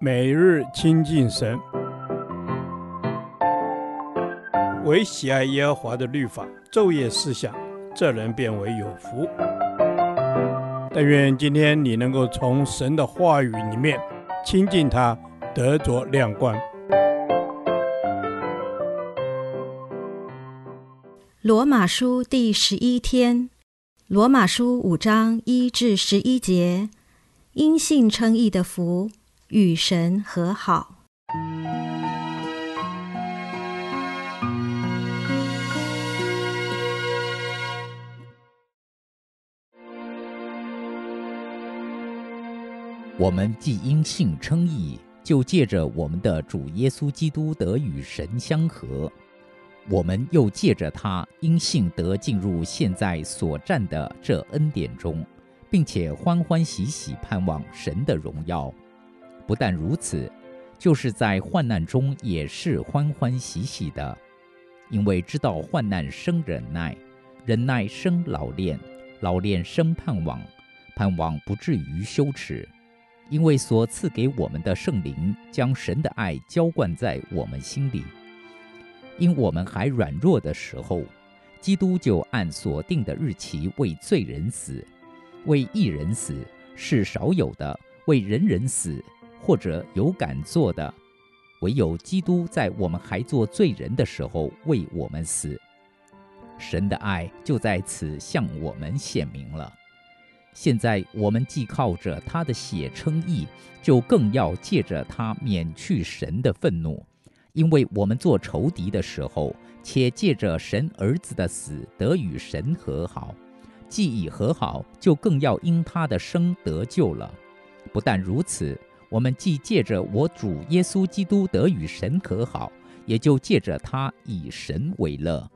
每日亲近神，唯喜爱耶和华的律法，昼夜思想，这人便为有福。但愿今天你能够从神的话语里面亲近他，得着亮光。罗马书第十一天，罗马书五章一至十一节，因信称义的福。与神和好。我们既因信称义，就借着我们的主耶稣基督得与神相合。我们又借着他因信得进入现在所占的这恩典中，并且欢欢喜喜盼望神的荣耀。不但如此，就是在患难中也是欢欢喜喜的，因为知道患难生忍耐，忍耐生老练，老练生盼望，盼望不至于羞耻，因为所赐给我们的圣灵将神的爱浇灌在我们心里。因我们还软弱的时候，基督就按所定的日期为罪人死，为义人死是少有的，为人人死。或者有敢做的，唯有基督在我们还做罪人的时候为我们死。神的爱就在此向我们显明了。现在我们既靠着他的血称义，就更要借着他免去神的愤怒，因为我们做仇敌的时候，且借着神儿子的死得与神和好。既已和好，就更要因他的生得救了。不但如此。我们既借着我主耶稣基督得与神和好，也就借着他以神为乐。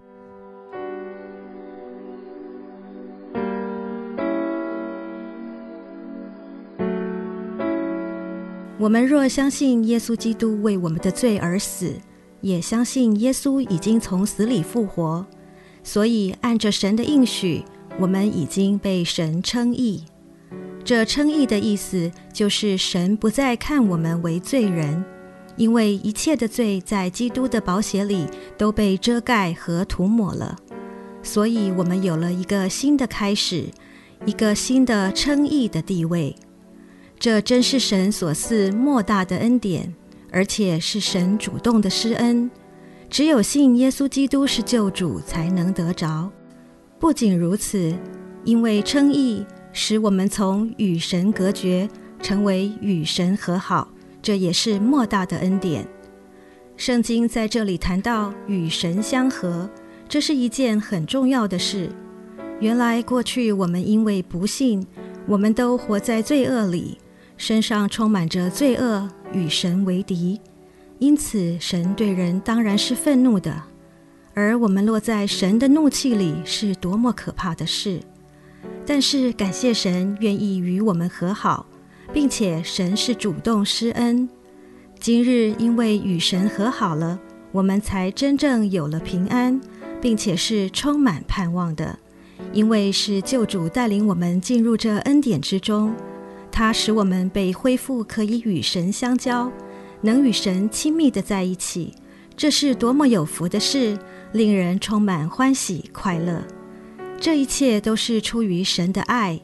我们若相信耶稣基督为我们的罪而死，也相信耶稣已经从死里复活，所以按着神的应许，我们已经被神称义。这称义的意思，就是神不再看我们为罪人，因为一切的罪在基督的宝血里都被遮盖和涂抹了，所以我们有了一个新的开始，一个新的称义的地位。这真是神所赐莫大的恩典，而且是神主动的施恩，只有信耶稣基督是救主才能得着。不仅如此，因为称义。使我们从与神隔绝，成为与神和好，这也是莫大的恩典。圣经在这里谈到与神相合，这是一件很重要的事。原来过去我们因为不信，我们都活在罪恶里，身上充满着罪恶，与神为敌。因此，神对人当然是愤怒的，而我们落在神的怒气里，是多么可怕的事。但是感谢神愿意与我们和好，并且神是主动施恩。今日因为与神和好了，我们才真正有了平安，并且是充满盼望的。因为是救主带领我们进入这恩典之中，他使我们被恢复，可以与神相交，能与神亲密的在一起。这是多么有福的事，令人充满欢喜快乐。这一切都是出于神的爱，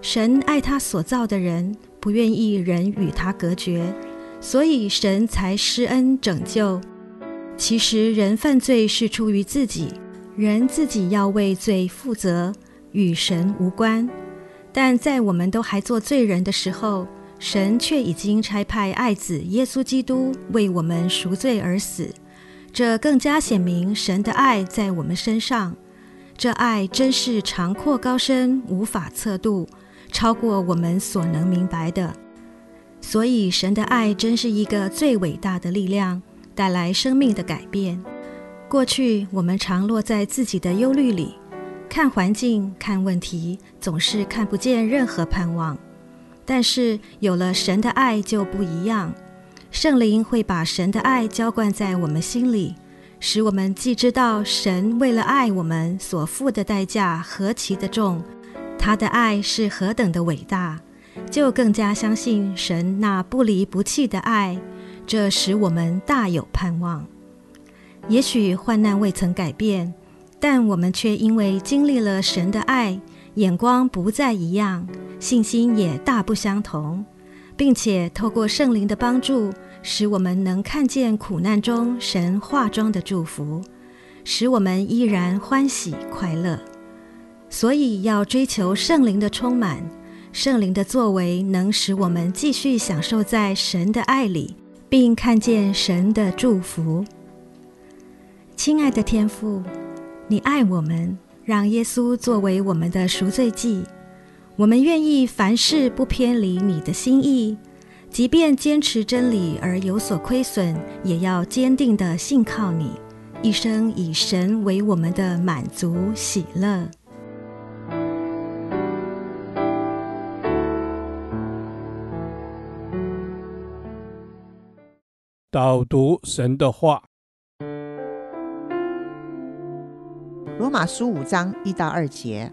神爱他所造的人，不愿意人与他隔绝，所以神才施恩拯救。其实人犯罪是出于自己，人自己要为罪负责，与神无关。但在我们都还做罪人的时候，神却已经差派爱子耶稣基督为我们赎罪而死，这更加显明神的爱在我们身上。这爱真是长阔高深，无法测度，超过我们所能明白的。所以，神的爱真是一个最伟大的力量，带来生命的改变。过去我们常落在自己的忧虑里，看环境、看问题，总是看不见任何盼望。但是有了神的爱就不一样，圣灵会把神的爱浇灌在我们心里。使我们既知道神为了爱我们所付的代价何其的重，他的爱是何等的伟大，就更加相信神那不离不弃的爱，这使我们大有盼望。也许患难未曾改变，但我们却因为经历了神的爱，眼光不再一样，信心也大不相同，并且透过圣灵的帮助，使我们能看见苦难中神化妆的祝福，使我们依然欢喜快乐。所以要追求圣灵的充满，圣灵的作为能使我们继续享受在神的爱里，并看见神的祝福。亲爱的天父，你爱我们，让耶稣作为我们的赎罪祭，我们愿意凡事不偏离你的心意。即便坚持真理而有所亏损，也要坚定的信靠你，一生以神为我们的满足喜乐。导读神的话，罗马书五章一到二节，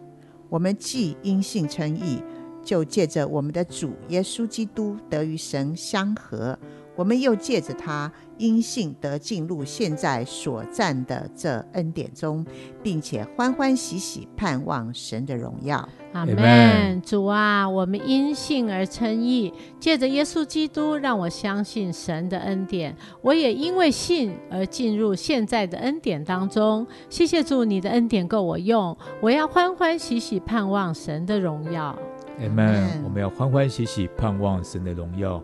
我们既因信称义。就借着我们的主耶稣基督得与神相合，我们又借着他因信得进入现在所站的这恩典中，并且欢欢喜喜盼望神的荣耀。阿门。主啊，我们因信而称义，借着耶稣基督让我相信神的恩典，我也因为信而进入现在的恩典当中。谢谢主，你的恩典够我用，我要欢欢喜喜盼望神的荣耀。阿门。我们要欢欢喜喜盼望神的荣耀。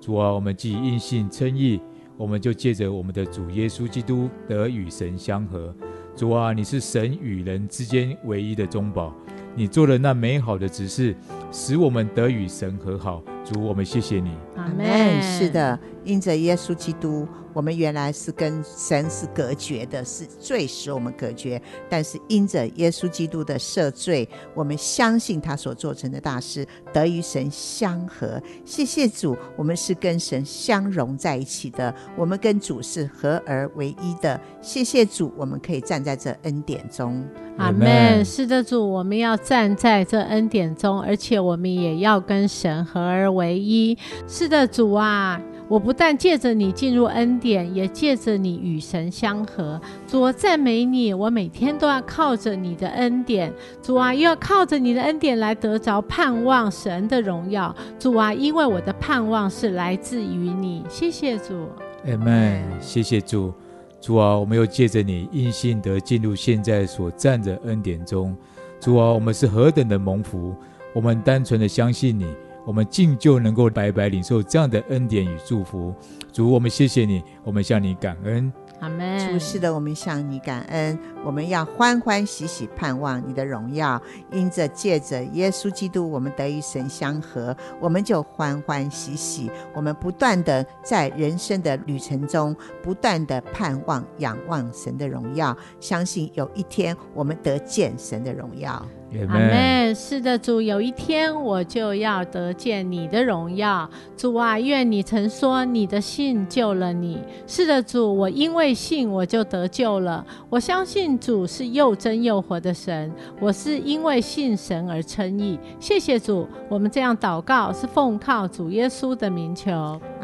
主啊，我们既应信称义，我们就借着我们的主耶稣基督得与神相合。主啊，你是神与人之间唯一的中保，你做了那美好的指示，使我们得与神和好。主，我们谢谢你。阿门。是的，因着耶稣基督。我们原来是跟神是隔绝的，是罪使我们隔绝。但是因着耶稣基督的赦罪，我们相信他所做成的大事，得与神相合。谢谢主，我们是跟神相融在一起的，我们跟主是合而为一的。谢谢主，我们可以站在这恩典中。阿门。是的，主，我们要站在这恩典中，而且我们也要跟神合而为一。是的，主啊。我不但借着你进入恩典，也借着你与神相合。主，我赞美你，我每天都要靠着你的恩典。主啊，又要靠着你的恩典来得着盼望神的荣耀。主啊，因为我的盼望是来自于你。谢谢主。阿门。谢谢主。主啊，我们又借着你因信得进入现在所站的恩典中。主啊，我们是何等的蒙福！我们单纯的相信你。我们竟就能够白白领受这样的恩典与祝福，主，我们谢谢你，我们向你感恩。阿门。主，是的，我们向你感恩，我们要欢欢喜喜盼望你的荣耀，因着借着耶稣基督，我们得与神相合，我们就欢欢喜喜。我们不断的在人生的旅程中，不断的盼望、仰望神的荣耀，相信有一天我们得见神的荣耀。阿门。是的，主，有一天我就要得见你的荣耀。主啊，愿你曾说你的信救了你。是的，主，我因为信我就得救了。我相信主是又真又活的神。我是因为信神而称义。谢谢主，我们这样祷告是奉靠主耶稣的名求。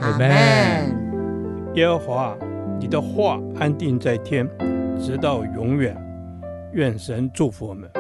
阿门。耶和华，你的话安定在天，直到永远。愿神祝福我们。